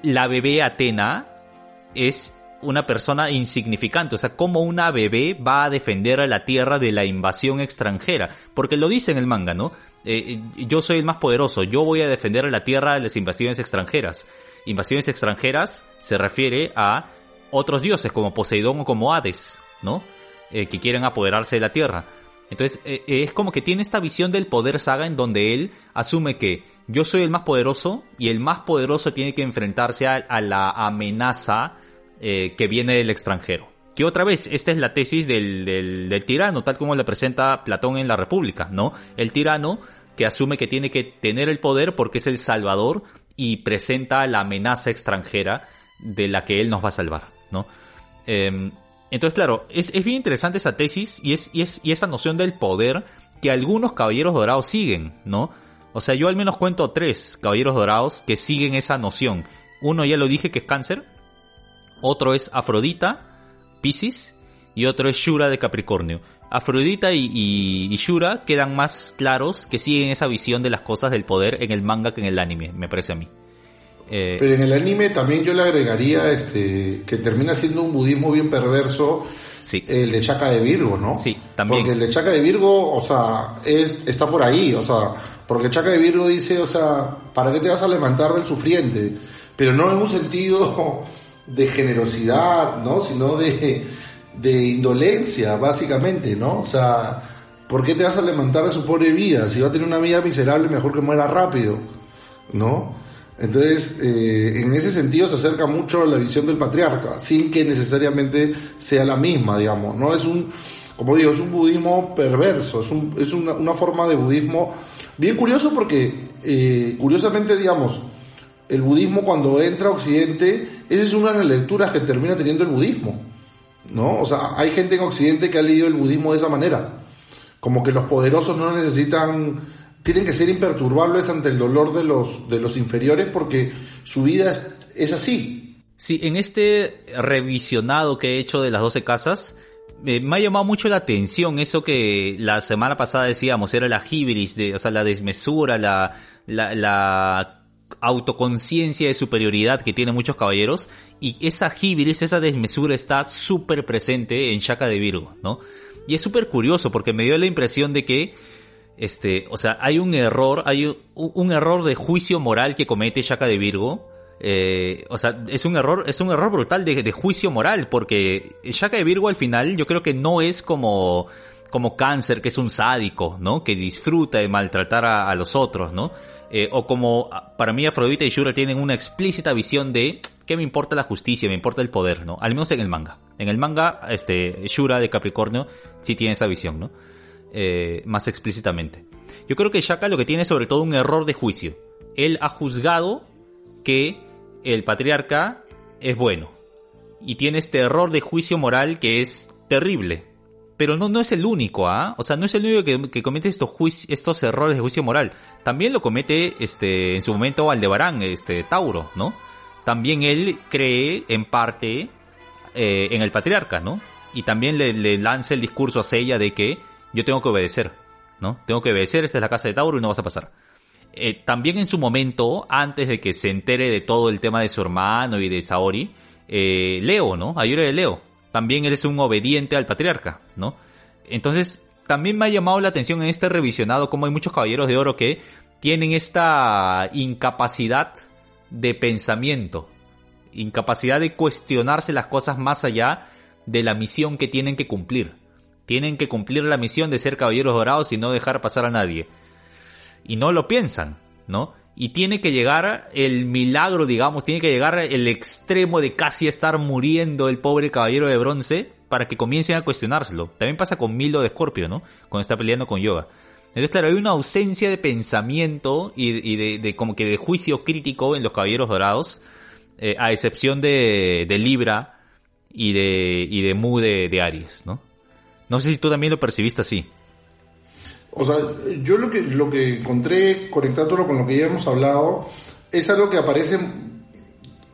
la bebé Atena es una persona insignificante, o sea, como una bebé va a defender a la Tierra de la invasión extranjera, porque lo dice en el manga, ¿no? Eh, yo soy el más poderoso, yo voy a defender a la Tierra de las invasiones extranjeras. Invasiones extranjeras se refiere a otros dioses como Poseidón o como Hades, ¿no? Eh, que quieren apoderarse de la Tierra. Entonces, eh, es como que tiene esta visión del poder saga en donde él asume que yo soy el más poderoso y el más poderoso tiene que enfrentarse a, la amenaza eh, que viene del extranjero. Que otra vez, esta es la tesis del, tirano, tal como la presenta Platón en la República, ¿no? El tirano que asume que tiene que tener el poder porque es el salvador y presenta la amenaza extranjera de la que él nos va a salvar, ¿no? Em, entonces, claro, es, es, bien interesante esa tesis y, es, y, es, y esa noción del poder que algunos caballeros dorados siguen, ¿no? O sea, yo al menos cuento tres caballeros dorados que siguen esa noción. Uno ya lo dije que es cáncer, otro es Afrodita, Pisces, y otro es Shura de Capricornio. Afrodita y, Shura quedan más claros que siguen esa visión de las cosas del poder en el manga que en el anime, me parece a mí. Eh, Pero en el anime también yo le agregaría este que termina siendo un budismo bien perverso. Sí. El de Chaka de Virgo, ¿no? Sí, también. Porque el de Chaka de Virgo, o sea, es, está por ahí, o sea, porque Chaca de Virgo dice, o sea, ¿para qué te vas a levantar del sufriente? Pero no en un sentido de generosidad, ¿no? Sino de, indolencia, básicamente, ¿no? O sea, ¿por qué te vas a levantar de su pobre vida? Si va a tener una vida miserable, mejor que muera rápido, ¿no? Entonces, eh, en ese sentido se acerca mucho a la visión del patriarca, sin que necesariamente sea la misma, digamos. No es un, como digo, es un budismo perverso, es, un, es una, una forma de budismo Bien curioso porque, eh, curiosamente, digamos, el budismo cuando entra a Occidente, esa es una de las lecturas que termina teniendo el budismo. ¿No? O sea, hay gente en Occidente que ha leído el budismo de esa manera. Como que los poderosos no necesitan, tienen que ser imperturbables ante el dolor de los, de los inferiores porque su vida es, es así. Sí, en este revisionado que he hecho de las 12 casas, me ha llamado mucho la atención eso que la semana pasada decíamos, era la hibris, de, o sea, la desmesura, la, la, la autoconciencia de superioridad que tienen muchos caballeros y esa hibris, esa desmesura está súper presente en Shaka de Virgo, ¿no? Y es súper curioso porque me dio la impresión de que este, o sea, hay un error, hay un, error de juicio moral que comete Shaka de Virgo eh, o sea, es un error, es un error brutal de, juicio moral, porque Shaka de Virgo al final yo creo que no es como, como cáncer, que es un sádico, ¿no? Que disfruta de maltratar a, los otros, ¿no? Eh, o como para mí Afrodita y Shura tienen una explícita visión de que me importa la justicia, me importa el poder, ¿no? Al menos en el manga. En el manga, este, Shura de Capricornio sí tiene esa visión, ¿no? Eh, más explícitamente. Yo creo que Shaka lo que tiene es sobre todo un error de juicio. Él ha juzgado que el patriarca es bueno y tiene este error de juicio moral que es terrible. Pero no, no es el único, ¿ah? O sea, no es el único que, comete estos, estos errores de juicio moral. También lo comete este, en su momento Aldebarán, este, Tauro, ¿no? También él cree en parte eh, en el patriarca, ¿no? Y también le, lanza el discurso a Sella de que yo tengo que obedecer, ¿no? Tengo que obedecer, esta es la casa de Tauro y no vas a pasar. Eh, también en su momento, antes de que se entere de todo el tema de su hermano y de Saori, eh, Leo, ¿no? Ayure de Leo. También él es un obediente al patriarca, ¿no? Entonces, también me ha llamado la atención en este revisionado cómo hay muchos caballeros de oro que tienen esta incapacidad de pensamiento, incapacidad de cuestionarse las cosas más allá de la misión que tienen que cumplir. Tienen que cumplir la misión de ser caballeros dorados y no dejar pasar a nadie. Y no lo piensan, ¿no? Y tiene que llegar el milagro, digamos, tiene que llegar el extremo de casi estar muriendo el pobre caballero de bronce para que comiencen a cuestionárselo. También pasa con Milo de Escorpio, ¿no? Cuando está peleando con Yoga. Entonces, claro, hay una ausencia de pensamiento y, de, como que de juicio crítico en los caballeros dorados, eh, a excepción de, de, Libra y de, y de Mu de, de Aries, ¿no? No sé si tú también lo percibiste así. O sea, yo lo que, lo que encontré, conectándolo con lo que ya hemos hablado, es algo que aparece,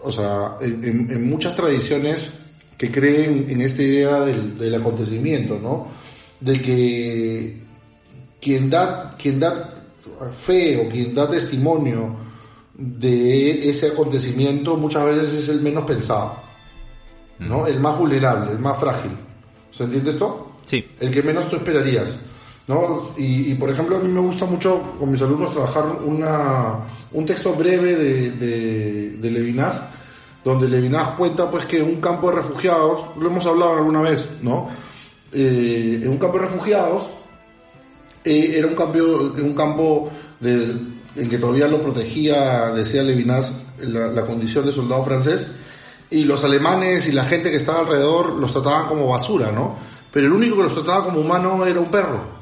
o sea, en, muchas tradiciones que creen en esta idea del, acontecimiento, ¿no? De que quien da, quien da fe o quien da testimonio de ese acontecimiento muchas veces es el menos pensado, ¿no? El más vulnerable, el más frágil. ¿Se entiende esto? Sí. El que menos tú esperarías. ¿No? Y, por ejemplo, a mí me gusta mucho con mis alumnos trabajar una, un texto breve de, de, Levinas, donde Levinas cuenta pues que un campo de refugiados, lo hemos hablado alguna vez, ¿no? Eh, en un campo de refugiados eh, era un, cambio, un campo de, en que todavía lo protegía, decía Levinas, la, la condición de soldado francés, y los alemanes y la gente que estaba alrededor los trataban como basura, ¿no? Pero el único que los trataba como humano era un perro.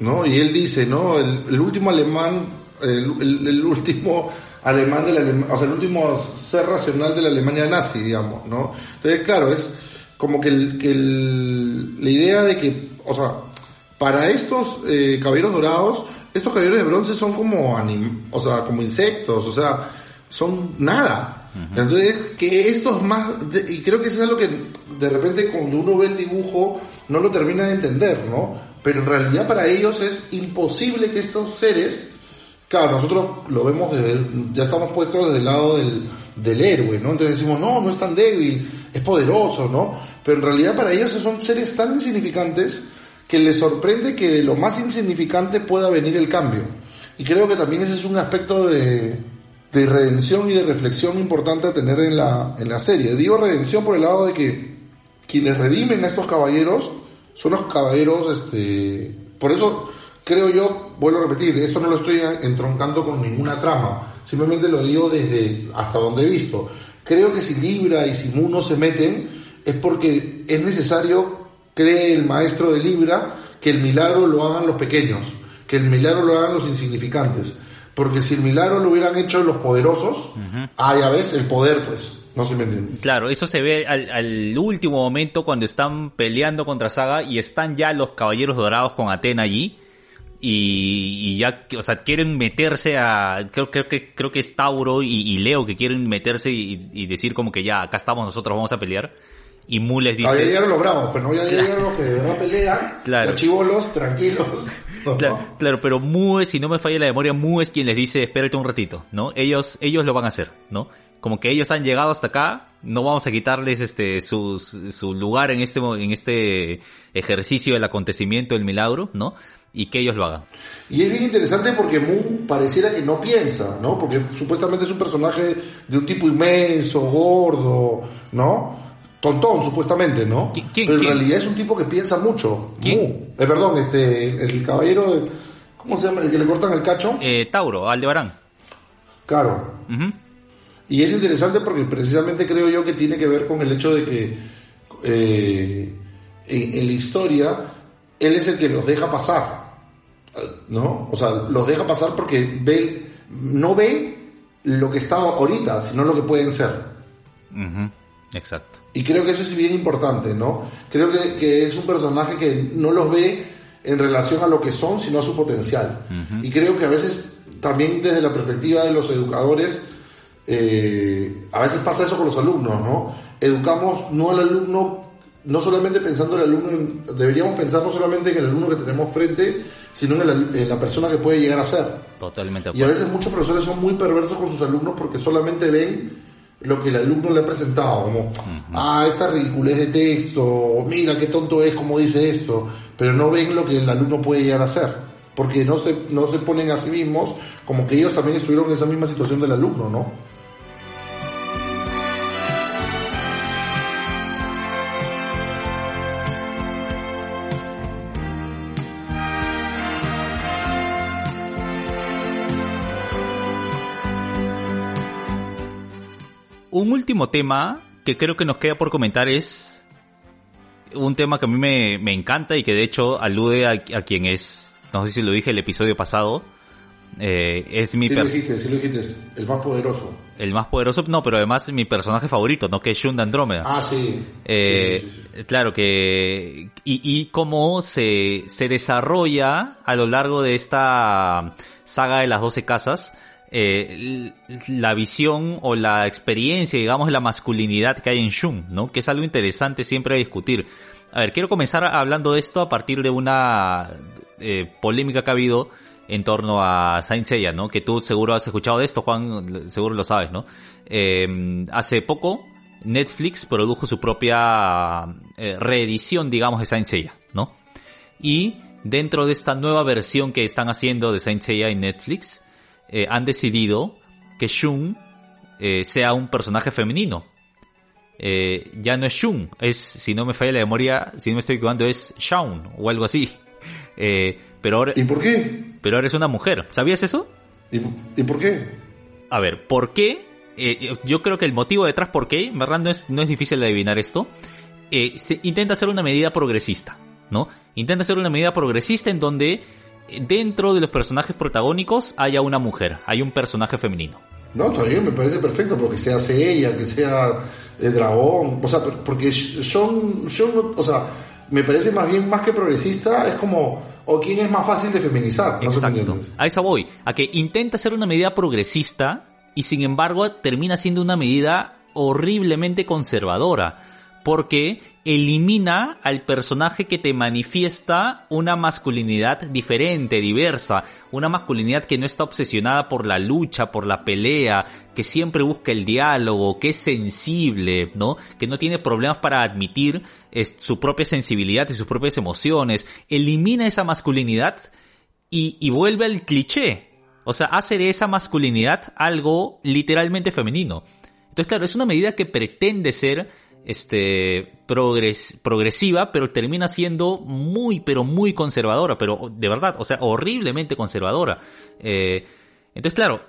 ¿No? Y él dice, ¿no? El, último alemán, el, último alemán del o sea, el último ser racional de la Alemania nazi, digamos, ¿no? Entonces, claro, es como que, la idea de que, o sea, para estos eh, caballeros dorados, estos caballeros de bronce son como o sea, como insectos, o sea, son nada. Entonces, que estos más, y creo que eso es algo que de repente cuando uno ve el dibujo no lo termina de entender, ¿no? Pero en realidad para ellos es imposible que estos seres, claro, nosotros lo vemos desde, ya estamos puestos desde el lado del, del héroe, ¿no? Entonces decimos, no, no es tan débil, es poderoso, ¿no? Pero en realidad para ellos son seres tan insignificantes que les sorprende que de lo más insignificante pueda venir el cambio. Y creo que también ese es un aspecto de, de redención y de reflexión importante a tener en la, en la serie. Digo redención por el lado de que quienes redimen a estos caballeros son los caballeros, este, por eso creo yo, vuelvo a repetir, esto no lo estoy entroncando con ninguna trama, simplemente lo digo desde hasta donde he visto. Creo que si Libra y si Mu no se meten, es porque es necesario, cree el maestro de Libra, que el milagro lo hagan los pequeños, que el milagro lo hagan los insignificantes. Porque si el milagro lo hubieran hecho los poderosos, ah, ya ves, el poder, pues. No sé si me entiendes. Claro, eso se ve al, último momento cuando están peleando contra Saga y están ya los caballeros dorados con Atena allí. Y, ya, o sea, quieren meterse a, creo, creo que, creo que es Tauro y, Leo que quieren meterse y, decir como que ya, acá estamos nosotros, vamos a pelear. Y Mu les dice... ya llegaron los bravos, pero no ya llegaron los que de verdad pelean. Claro. Los chivolos, tranquilos. Claro, pero Mu, si no me falla la memoria, Mu es quien les dice, espérate un ratito, ¿no? Ellos, ellos lo van a hacer, ¿no? Como que ellos han llegado hasta acá, no vamos a quitarles este su, su lugar en este en este ejercicio del acontecimiento del milagro, ¿no? Y que ellos lo hagan. Y es bien interesante porque Mu pareciera que no piensa, ¿no? Porque supuestamente es un personaje de un tipo inmenso, gordo, ¿no? Tontón, supuestamente, ¿no? Pero en realidad es un tipo que piensa mucho. Mu. Eh, perdón, este, el caballero de, ¿Cómo se llama? El que le cortan el cacho. Eh, Tauro, Aldebarán. Claro. Y es interesante porque precisamente creo yo que tiene que ver con el hecho de que eh, en, la historia él es el que los deja pasar, ¿no? O sea, los deja pasar porque ve, no ve lo que está ahorita, sino lo que pueden ser. Exacto. Y creo que eso es bien importante, ¿no? Creo que, es un personaje que no los ve en relación a lo que son, sino a su potencial. Y creo que a veces también desde la perspectiva de los educadores, eh, a veces pasa eso con los alumnos, ¿no? Educamos no al alumno no solamente pensando en el alumno, deberíamos pensar no solamente en el alumno que tenemos frente, sino en la, persona que puede llegar a ser. Totalmente. Y a veces muchos profesores son muy perversos con sus alumnos porque solamente ven lo que el alumno le ha presentado, como, ah, esta ridiculez de texto, mira qué tonto es como dice esto, pero no ven lo que el alumno puede llegar a ser, porque no se, no se ponen a sí mismos como que ellos también estuvieron en esa misma situación del alumno, ¿no? Un último tema que creo que nos queda por comentar es un tema que a mí me, encanta y que de hecho alude a, quien es, no sé si lo dije el episodio pasado, eh, es mi... Sí lo dijiste, sí lo dijiste, el más poderoso. El más poderoso, no, pero además es mi personaje favorito, ¿no? Que es Shun de Andrómeda. Ah, sí. Eh, claro que... Y, y cómo se, se desarrolla a lo largo de esta saga de las 12 casas eh, la visión o la experiencia, digamos, la masculinidad que hay en Shun, ¿no? Que es algo interesante siempre a discutir. A ver, quiero comenzar hablando de esto a partir de una eh, polémica que ha habido en torno a Saint Seiya, ¿no? Que tú seguro has escuchado de esto, Juan, seguro lo sabes, ¿no? Eh, hace poco Netflix produjo su propia eh, reedición, digamos, de Saint Seiya, ¿no? Y dentro de esta nueva versión que están haciendo de Saint Seiya en Netflix, eh, han decidido que Shun eh, sea un personaje femenino. Eh, ya no es Shun, es, si no me falla la memoria, si no me estoy equivocando, es Shaun o algo así. pero ahora, ¿Y por qué? Pero ahora es una mujer. ¿Sabías eso? ¿Y, por qué? A ver, ¿por qué? yo creo que el motivo detrás, ¿por qué? Verdad no es, no es difícil de adivinar esto. se intenta hacer una medida progresista, ¿no? Intenta hacer una medida progresista en donde dentro de los personajes protagónicos haya una mujer, hay un personaje femenino. No, todavía me parece perfecto, porque sea ella, que sea el dragón, o sea, porque son, son, o sea, me parece más bien más que progresista, es como, o quién es más fácil de feminizar. Exacto, a eso voy, a que intenta ser una medida progresista y sin embargo termina siendo una medida horriblemente conservadora, porque elimina al personaje que te manifiesta una masculinidad diferente, diversa, una masculinidad que no está obsesionada por la lucha, por la pelea, que siempre busca el diálogo, que es sensible, ¿no? Que no tiene problemas para admitir su propia sensibilidad y sus propias emociones. Elimina esa masculinidad y, y vuelve al cliché. O sea, hace de esa masculinidad algo literalmente femenino. Entonces, claro, es una medida que pretende ser este, progresiva, pero termina siendo muy, pero muy conservadora, pero de verdad, o sea, horriblemente conservadora. Eh, entonces, claro,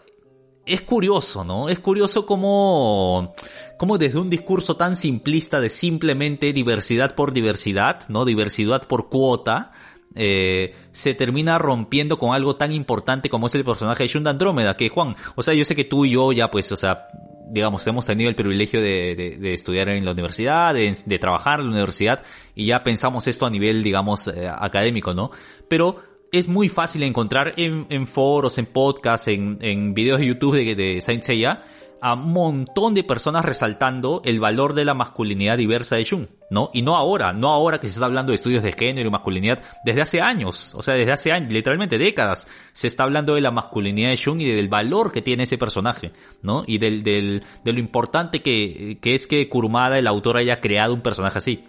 es curioso, ¿no? Es curioso cómo, cómo desde un discurso tan simplista de simplemente diversidad por diversidad, ¿no? Diversidad por cuota, eh, se termina rompiendo con algo tan importante como es el personaje de Shunda Andrómeda, que Juan, o sea, yo sé que tú y yo ya pues, o sea, digamos, hemos tenido el privilegio de, de, estudiar en la universidad, de, trabajar en la universidad, y ya pensamos esto a nivel, digamos, eh, académico, ¿no? Pero es muy fácil encontrar en, en foros, en podcasts, en, en videos de YouTube de, de Saint Seiya, a montón de personas resaltando el valor de la masculinidad diversa de Jung, ¿no? Y no ahora, no ahora que se está hablando de estudios de género y masculinidad, desde hace años, o sea, desde hace años, literalmente décadas, se está hablando de la masculinidad de Jung y del valor que tiene ese personaje, ¿no? Y del, de lo importante que, que es que Kurumada, el autor, haya creado un personaje así.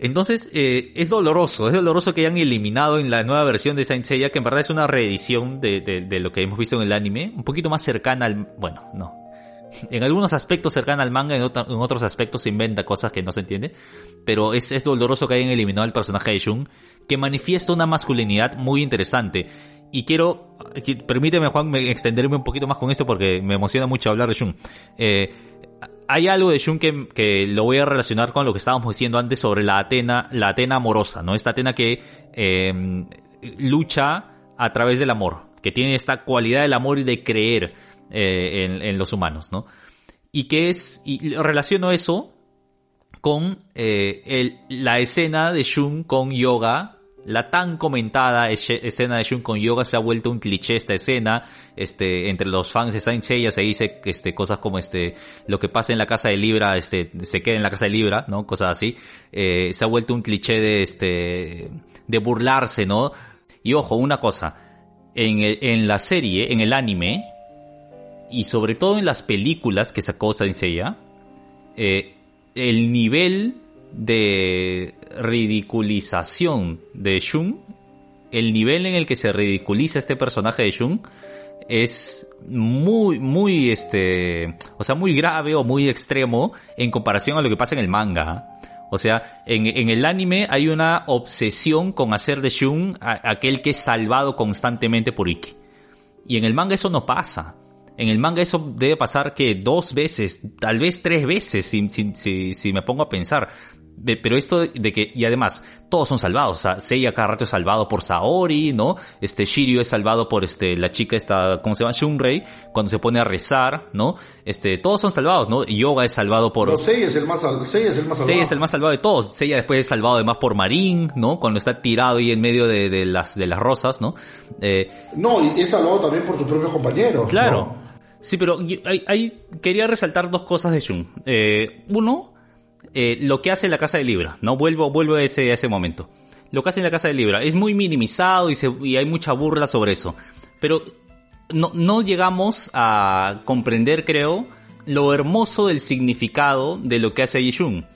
Entonces, eh, es doloroso, es doloroso que hayan eliminado en la nueva versión de Saint Seiya, que en verdad es una reedición de, de, lo que hemos visto en el anime, un poquito más cercana al, bueno, no. En algunos aspectos cercana al manga, en, en otros aspectos se inventa cosas que no se entiende, pero es, es doloroso que hayan eliminado el personaje de Shun, que manifiesta una masculinidad muy interesante. Y quiero, permíteme Juan, extenderme un poquito más con esto porque me emociona mucho hablar de Shun. Eh, hay algo de Shun que, lo voy a relacionar con lo que estábamos diciendo antes sobre la Atena, la Atena amorosa, ¿no? Esta Atena que em, lucha a través del amor, que tiene esta cualidad del amor y de creer eh, en, los humanos, ¿no? Y que es, y relaciono eso con eh, la escena de Shun con Yoga La tan comentada escena de Shun con Yoga se ha vuelto un cliché esta escena. Este, entre los fans de Saint Seiya se dice este, cosas como este, lo que pasa en la casa de Libra, este, se queda en la casa de Libra, ¿no? Cosas así. Eh, se ha vuelto un cliché de este, de burlarse, ¿no? Y ojo, una cosa. En, en la serie, en el anime, y sobre todo en las películas que sacó Saint Seiya, eh, el nivel de ridiculización de Shun, el nivel en el que se ridiculiza este personaje de Shun es muy, muy, este, o sea, muy grave o muy extremo en comparación a lo que pasa en el manga. O sea, en, en el anime hay una obsesión con hacer de Shun aquel que es salvado constantemente por Ikki. Y en el manga eso no pasa. En el manga eso debe pasar que dos veces, tal vez tres veces, si, si, si, me pongo a pensar. Pero esto de que, y además, todos son salvados. O sea, Seiya cada rato es salvado por Saori, ¿no? Este Shiryu es salvado por este, la chica esta, ¿cómo se llama? Shunrei, cuando se pone a rezar, ¿no? Este, todos son salvados, ¿no? Y Yoga es salvado por... No, Seiya es el más, Seiya es el más salvado. Seiya es el más salvado de todos. Seiya después es salvado además por Marin, ¿no? Cuando está tirado ahí en medio de, de las, de las rosas, ¿no? Eh, no, y es salvado también por sus propios compañeros. Claro. Sí, pero ahí, quería resaltar dos cosas de Shun. Eh, uno, eh, lo que hace la Casa de Libra, ¿no? Vuelvo, vuelvo a ese, momento. Lo que hace la Casa de Libra es muy minimizado y, se, y hay mucha burla sobre eso. Pero no, llegamos a comprender, creo, lo hermoso del significado de lo que hace Shun.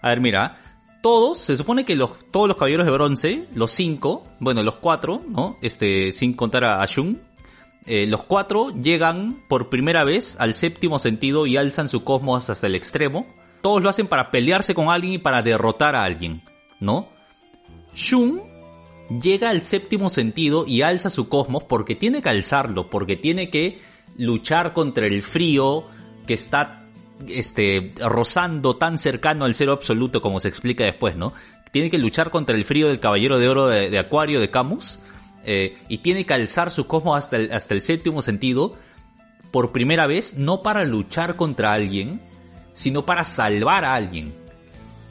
A ver, mira, todos, se supone que todos los caballeros de bronce, los cinco, bueno, los cuatro, ¿no? Este, sin contar a, a Shun, eh, los cuatro llegan por primera vez al séptimo sentido y alzan su cosmos hasta el extremo. Todos lo hacen para pelearse con alguien y para derrotar a alguien, ¿no? Shun llega al séptimo sentido y alza su cosmos porque tiene que alzarlo, porque tiene que luchar contra el frío que está este, rozando tan cercano al cero absoluto como se explica después, ¿no? Tiene que luchar contra el frío del caballero de oro de, Acuario de Camus eh, y tiene que alzar su cosmos hasta el, hasta el séptimo sentido por primera vez, no para luchar contra alguien, sino para salvar a alguien.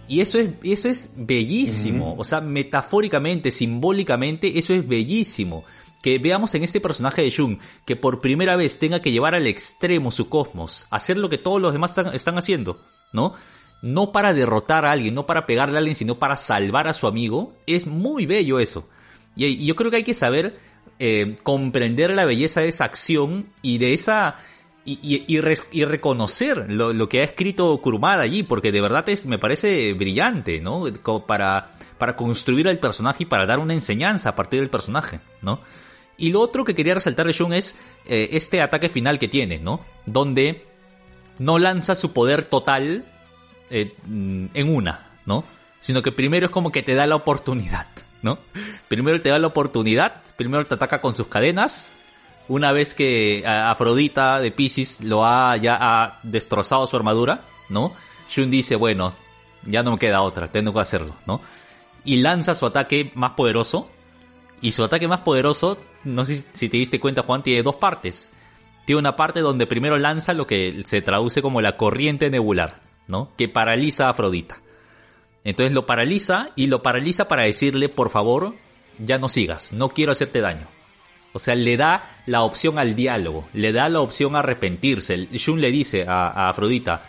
Y eso es, eso es bellísimo. O sea, metafóricamente, simbólicamente, eso es bellísimo. Que veamos en este personaje de Shun que por primera vez tenga que llevar al extremo su cosmos, hacer lo que todos los demás están, están haciendo, ¿no? No para derrotar a alguien, no para pegarle a alguien, sino para salvar a su amigo. Es muy bello eso. Y, yo creo que hay que saber eh, comprender la belleza de esa acción y de esa... Y, reconocer lo, que ha escrito Kurumada allí, porque de verdad es, me parece brillante, ¿no? para, para construir al personaje y para dar una enseñanza a partir del personaje, ¿no? Y lo otro que quería resaltar de Shun es eh, este ataque final que tiene, ¿no? Donde no lanza su poder total eh, en una, ¿no? Sino que primero es como que te da la oportunidad, ¿no? Primero te da la oportunidad, primero te ataca con sus cadenas. Una vez que Afrodita de Pisces lo ha ya destrozado su armadura, ¿no? Shun dice, bueno, ya no me queda otra, tengo que hacerlo, ¿no? Y lanza su ataque más poderoso. Y su ataque más poderoso, no sé si te diste cuenta, Juan, tiene dos partes. Tiene una parte donde primero lanza lo que se traduce como la corriente nebular, ¿no? Que paraliza a Afrodita. Entonces lo paraliza y lo paraliza para decirle, por favor, ya no sigas, no quiero hacerte daño. O sea, le da la opción al diálogo, le da la opción a arrepentirse. Shun le dice a, Afrodita,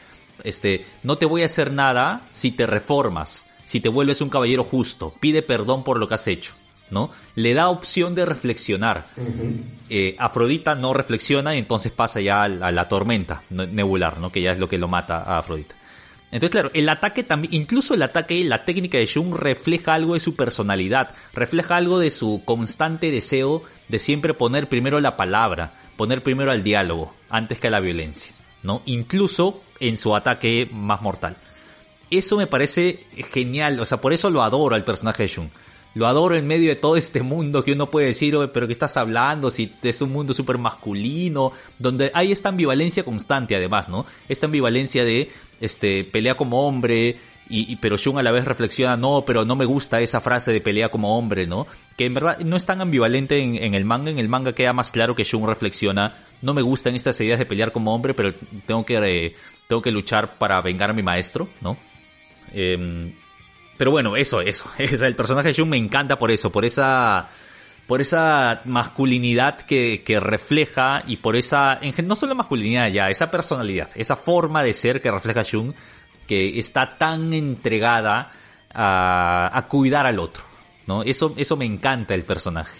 este, no te voy a hacer nada si te reformas, si te vuelves un caballero justo, pide perdón por lo que has hecho, ¿no? Le da opción de reflexionar. Eh, Afrodita no reflexiona y entonces pasa ya a la, a la tormenta nebular, ¿no? Que ya es lo que lo mata a Afrodita. Entonces, claro, el ataque también, incluso el ataque, la técnica de Shun refleja algo de su personalidad, refleja algo de su constante deseo de siempre poner primero la palabra, poner primero al diálogo, antes que a la violencia, ¿no? Incluso en su ataque más mortal. Eso me parece genial, o sea, por eso lo adoro al personaje de Shun. Lo adoro en medio de todo este mundo que uno puede decir, pero ¿qué estás hablando? Si es un mundo súper masculino, donde hay esta ambivalencia constante además, ¿no? Esta ambivalencia de este, pelea como hombre, y, pero Shun a la vez reflexiona, no, pero no me gusta esa frase de pelea como hombre, ¿no? Que en verdad no es tan ambivalente en, el manga, en el manga queda más claro que Shun reflexiona, no me gustan estas ideas de pelear como hombre, pero tengo que, eh, tengo que luchar para vengar a mi maestro, ¿no? Em, pero bueno, eso, eso. el personaje de Shun me encanta por eso, por esa por esa masculinidad que, que refleja y por esa, no solo masculinidad ya, esa personalidad, esa forma de ser que refleja Shun, que está tan entregada a, a cuidar al otro, ¿no? Eso, eso me encanta el personaje.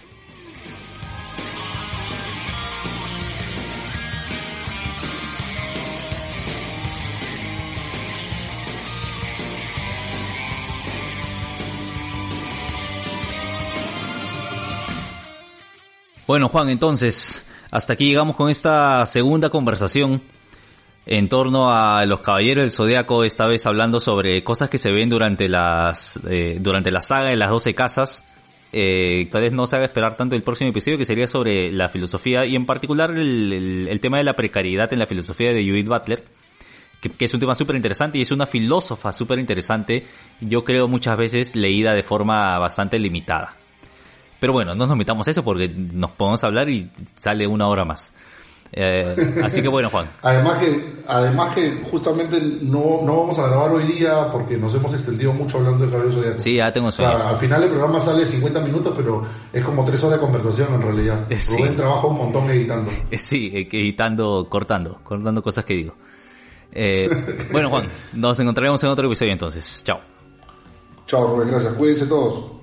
Bueno, Juan, entonces, hasta aquí llegamos con esta segunda conversación en torno a los Caballeros del Zodiaco, esta vez hablando sobre cosas que se ven durante las eh, durante la saga de las 12 casas. Eh, tal vez no se haga esperar tanto el próximo episodio que sería sobre la filosofía y en particular el, tema de la precariedad en la filosofía de Judith Butler, que, que es un tema súper interesante y es una filósofa súper interesante, yo creo muchas veces leída de forma bastante limitada. Pero bueno, no nos metamos eso porque nos podemos hablar y sale una hora más. Eh, así que bueno, Juan. además que, además que justamente no, no vamos a grabar hoy día porque nos hemos extendido mucho hablando de Cabello Zodíaco. Sí, ya tengo sueño. O sea, al final el programa sale 50 minutos, pero es como 3 horas de conversación en realidad. Sí. Rubén trabaja un montón editando. Eh, sí, eh, editando, cortando, cortando cosas que digo. bueno, Juan, nos encontraremos en otro episodio entonces. Chao. Chao, Rubén, gracias. Cuídense todos.